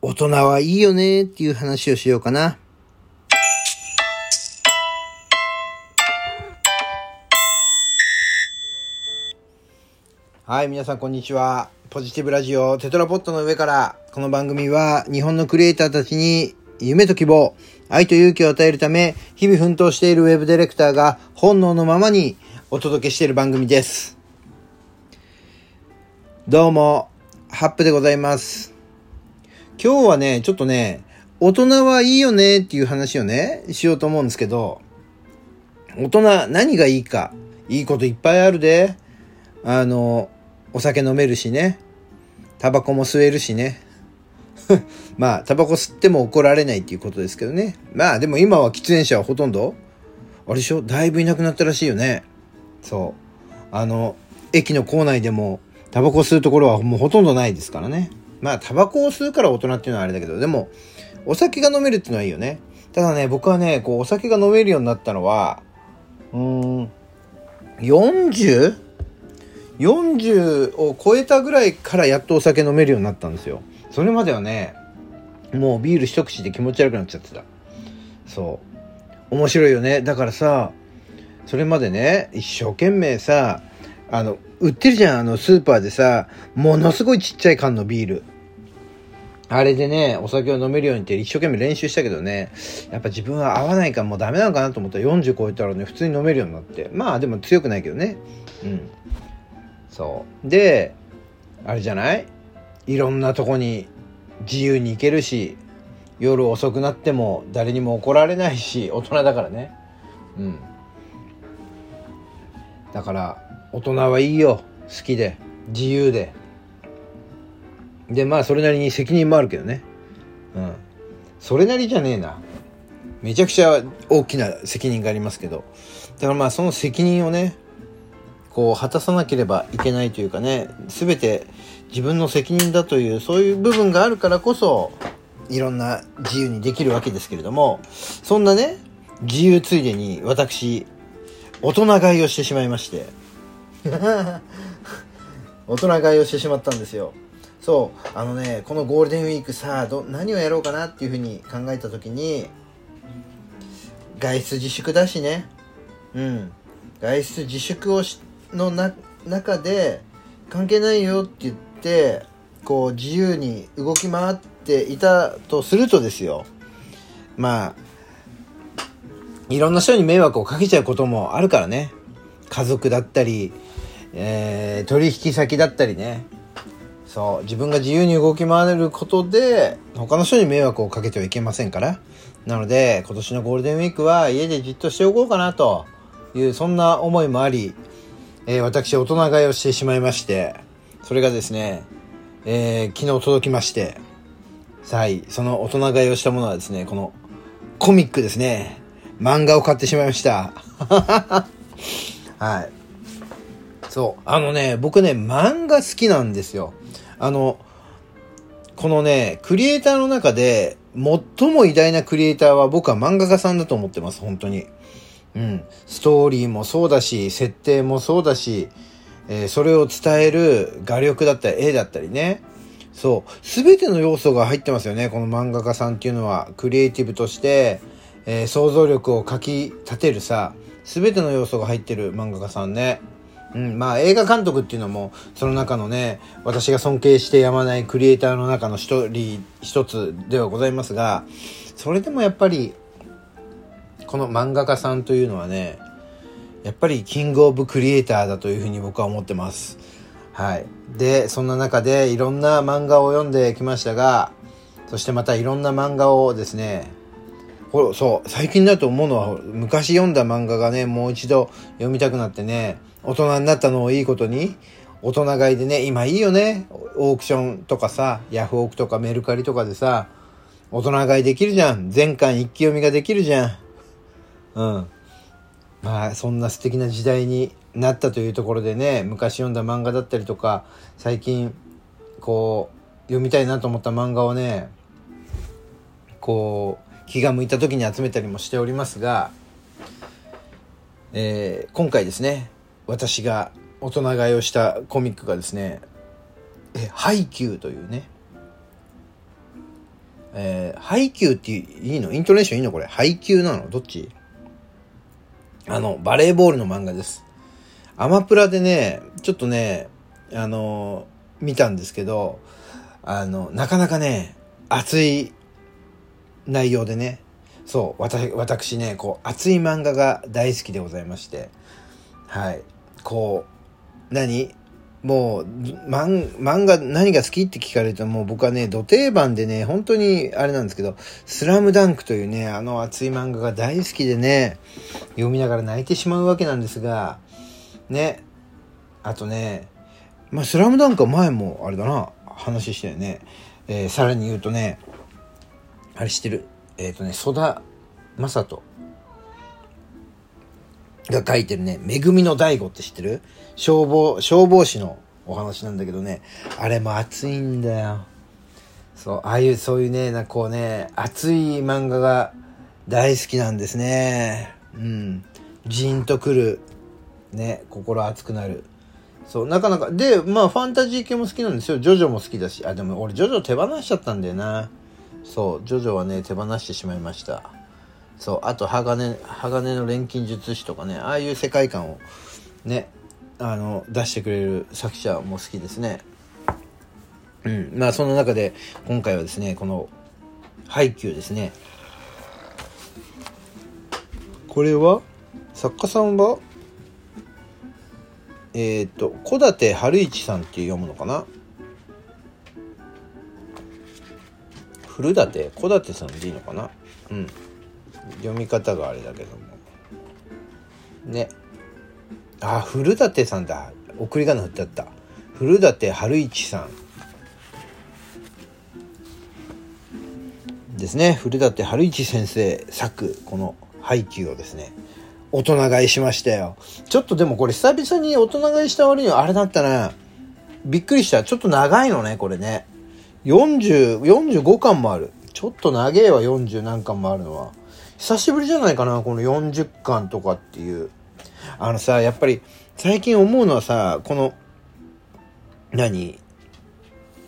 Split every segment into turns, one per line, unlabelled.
大人はいいよねっていう話をしようかな。はい、皆さんこんにちは。ポジティブラジオテトラポットの上から、この番組は日本のクリエイターたちに夢と希望、愛と勇気を与えるため、日々奮闘しているウェブディレクターが本能のままにお届けしている番組です。どうも、ハップでございます。今日はね、ちょっとね、大人はいいよねっていう話をね、しようと思うんですけど、大人何がいいか、いいこといっぱいあるで、あの、お酒飲めるしね、タバコも吸えるしね。まあ、タバコ吸っても怒られないっていうことですけどね。まあ、でも今は喫煙者はほとんど、あれでしょ？だいぶいなくなったらしいよね。そう。あの、駅の構内でも、タバコ吸うところはもうほとんどないですからね。まあ、タバコを吸うから大人っていうのはあれだけど、でも、お酒が飲めるっていうのはいいよね。ただね、僕はね、こう、お酒が飲めるようになったのは、うーん、40? 40を超えたぐらいからやっとお酒飲めるようになったんですよ。それまではね、もうビール一口で気持ち悪くなっちゃってた。そう。面白いよね。だからさ、それまでね、一生懸命さ、あの、売ってるじゃん、あの、スーパーでさ、ものすごいちっちゃい缶のビール。あれでね、お酒を飲めるようにって一生懸命練習したけどね、やっぱ自分は合わないからもうダメなのかなと思ったら40超えたらね、普通に飲めるようになって。まあでも強くないけどね。うん。そう。で、あれじゃない？いろんなとこに自由に行けるし、夜遅くなっても誰にも怒られないし、大人だからね。うん。だから、大人はいいよ。好きで。自由で。でまあそれなりに責任もあるけどね。うん。それなりじゃねえな。めちゃくちゃ大きな責任がありますけど。だからまあその責任をねこう果たさなければいけないというかね全て自分の責任だというそういう部分があるからこそいろんな自由にできるわけですけれどもそんなね自由ついでに私大人買いをしてしまいまして。大人買いをしてしまったんですよ。そうあのねこのゴールデンウィークさど何をやろうかなっていうふうに考えた時に外出自粛だしね。うん。外出自粛をしのな中で関係ないよって言ってこう自由に動き回っていたとするとですよ。まあいろんな人に迷惑をかけちゃうこともあるからね。家族だったりえー、取引先だったりねそう自分が自由に動き回れることで他の人に迷惑をかけてはいけませんからなので今年のゴールデンウィークは家でじっとしておこうかなというそんな思いもあり、えー、私大人買いをしてしまいましてそれがですね、えー、昨日届きましてはい、その大人買いをしたものはですね、このコミックですね。漫画を買ってしまいました。はい。そう。あのね、僕ね、漫画好きなんですよ。あの、このね、クリエイターの中で、最も偉大なクリエイターは僕は漫画家さんだと思ってます、本当に。うん。ストーリーもそうだし、設定もそうだし、えー、それを伝える画力だったり、絵だったりね。そう。すべての要素が入ってますよね、この漫画家さんっていうのは。クリエイティブとして、えー、想像力をかき立てるさ、すべての要素が入ってる漫画家さんね。うん、まあ映画監督っていうのもその中のね私が尊敬してやまないクリエイターの中の一人一つではございますがそれでもやっぱりこの漫画家さんというのはねやっぱりキングオブクリエイターだというふうに僕は思ってます。はい。で、そんな中でいろんな漫画を読んできましたが、そしてまたいろんな漫画をですね、そう、最近だと思うのは、昔読んだ漫画がね、もう一度読みたくなってね、大人になったのをいいことに、大人買いでね、今いいよね。オークションとかさ、ヤフオクとかメルカリとかでさ、大人買いできるじゃん。全巻一気読みができるじゃん。うん。まあ、そんな素敵な時代になったというところでね、昔読んだ漫画だったりとか、最近、こう、読みたいなと思った漫画をね、こう、気が向いた時に集めたりもしておりますが、えー、今回ですね、私が大人買いをしたコミックがですね、え、ハイキューというね、えー、配給っていいの？イントネーションいいのこれ？配給なの？どっち？あの、バレーボールの漫画です。アマプラでね、ちょっとね、あのー、見たんですけど、あの、なかなかね、熱い内容でね、そう、私、私ね、こう、熱い漫画が大好きでございまして、はい、こう、何？もう、漫画何が好きって聞かれるともう僕はね、土定番でね、本当にあれなんですけど、スラムダンクというね、あの熱い漫画が大好きでね、読みながら泣いてしまうわけなんですが、ね、あとね、まあ、スラムダンクは前もあれだな、話したよね。えー、さらに言うとね、あれ知ってる？えっ、ー、とね、曽田正人。が書いてるね、めぐみの大悟って知ってる？消防、消防士のお話なんだけどね、あれも熱いんだよ。そう、ああいう、そういうね、なこうね、熱い漫画が大好きなんですね。うん。ジーンとくる。ね、心熱くなる。そう、なかなか、で、まあ、ファンタジー系も好きなんですよ。ジョジョも好きだし。あ、でも俺、ジョジョ手放しちゃったんだよな。そう、ジョジョはね、手放してしまいました。そう、あと、鋼、鋼の錬金術師とかね、ああいう世界観をね、あの、出してくれる作者も好きですね。うん。まあ、その中で、今回はですね、この、ハイキューですね。これは、作家さんは、えっ、と、小立春一さんって読むのかな？古舘？小舘さんでいいのかな？うん読み方があれだけども。ね。あ古舘さんだ。送り仮名振ってあった。古舘春一さん。ですね。古舘春一先生作この配給をですね。大人買いしましたよ。ちょっとでもこれ久々に大人買いした割にはあれだったな。びっくりした。ちょっと長いのねこれね。40、45巻もある。ちょっと長えわ、40何巻もあるのは。久しぶりじゃないかな、この40巻とかっていう。あのさ、やっぱり、最近思うのはさ、この、何？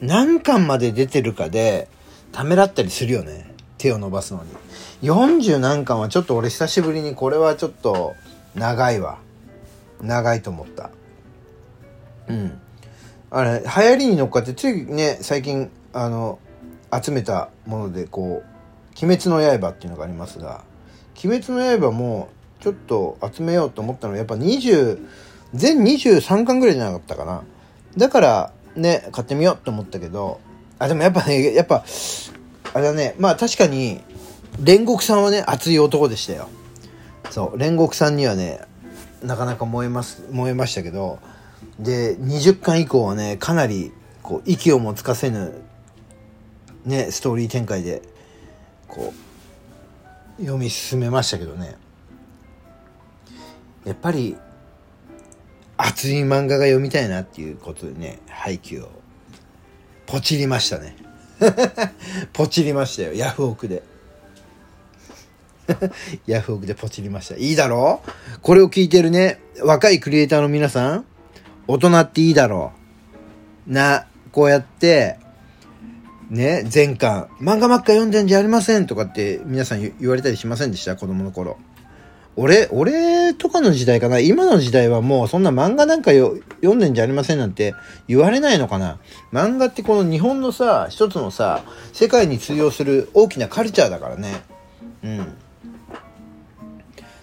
何巻まで出てるかで、ためらったりするよね。手を伸ばすのに。40何巻はちょっと俺久しぶりにこれはちょっと長いわ。長いと思った。うん。あれ、流行りに乗っかってついね、最近あの集めたものでこう「鬼滅の刃」っていうのがありますが「鬼滅の刃」もちょっと集めようと思ったのはやっぱ20全23巻ぐらいじゃなかったかな。だからね買ってみようと思ったけどあでもやっぱねやっぱあれだねまあ確かに煉獄さんはね熱い男でしたよ。そう煉獄さんにはねなかなか燃えます燃えましたけどで20巻以降はねかなりこう息をもつかせぬねストーリー展開でこう読み進めましたけどね。やっぱり熱い漫画が読みたいなっていうことでね配給をポチりましたね。ポチりましたよ。ヤフオクで。ヤフオクでポチりました。いいだろう？これを聞いてるね若いクリエイターの皆さん大人っていいだろう。なこうやってね、前巻、漫画ばっか読んでんじゃありませんとかって皆さん言われたりしませんでした？子供の頃。俺、俺とかの時代かな？今の時代はもうそんな漫画なんか読んでんじゃありませんなんて言われないのかな？漫画ってこの日本のさ、一つのさ、世界に通用する大きなカルチャーだからね。うん。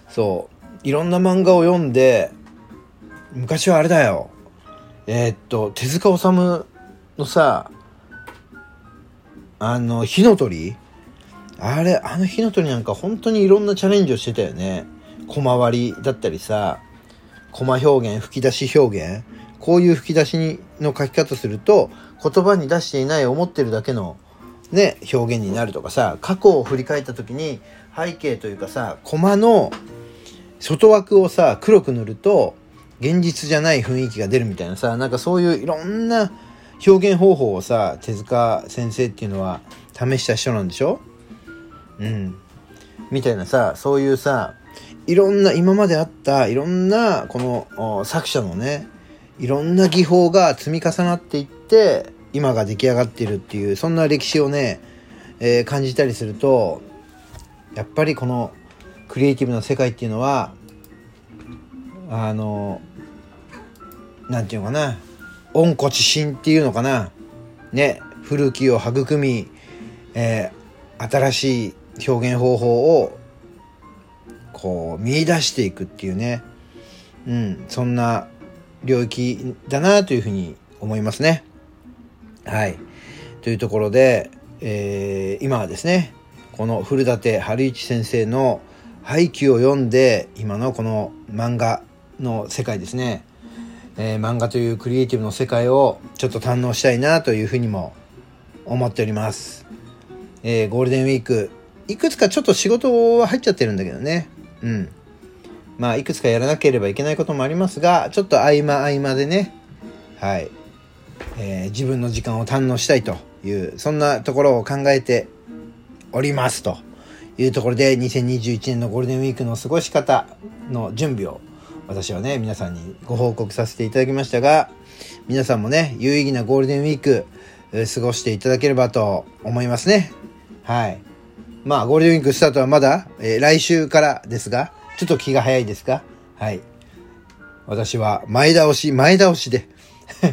そう。いろんな漫画を読んで、昔はあれだよ。えー、っと、手塚治虫のさ、あの、火の鳥？あれ、あの火の鳥なんか本当にいろんなチャレンジをしてたよね。小回りだったりさ、コマ表現、吹き出し表現。こういう吹き出しにの書き方すると、言葉に出していない思ってるだけのね、表現になるとかさ、過去を振り返った時に背景というかさ、コマの外枠をさ、黒く塗ると、現実じゃない雰囲気が出るみたいなさ、なんかそういういろんな表現方法をさ手塚先生っていうのは試した人なんでしょ？うん。みたいなさそういうさいろんな今まであったいろんなこの作者のねいろんな技法が積み重なっていって今が出来上がってるっていうそんな歴史をねえー、感じたりするとやっぱりこのクリエイティブな世界っていうのはあのなんていうのかな温故知新っていうのかな？ね古きを育み、えー、新しい表現方法をこう見出していくっていうね。うんそんな領域だなというふうに思いますね。はい。というところで、えー、今はですねこの古舘春一先生の廃棄を読んで今のこの漫画の世界ですね、えー、漫画というクリエイティブの世界をちょっと堪能したいなというふうにも思っております、えー、ゴールデンウィーク。いくつかちょっと仕事は入っちゃってるんだけどね。うん。まあいくつかやらなければいけないこともありますがちょっと合間合間でね。はい、えー、自分の時間を堪能したいというそんなところを考えておりますというところで2021年のゴールデンウィークの過ごし方の準備を私はね皆さんにご報告させていただきましたが皆さんもね有意義なゴールデンウィーク過ごしていただければと思いますね。はい。まあゴールデンウィークスタートはまだ、えー、来週からですがちょっと気が早いですかはい。私は前倒し前倒しで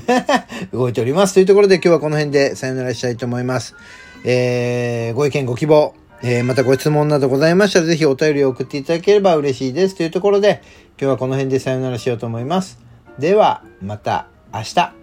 動いております。というところで今日はこの辺でさよならしたいと思います。えー、ご意見ご希望えー、またご質問などございましたら、ぜひお便りを送っていただければ嬉しいです。というところで、今日はこの辺でさよならしようと思います。では、また明日。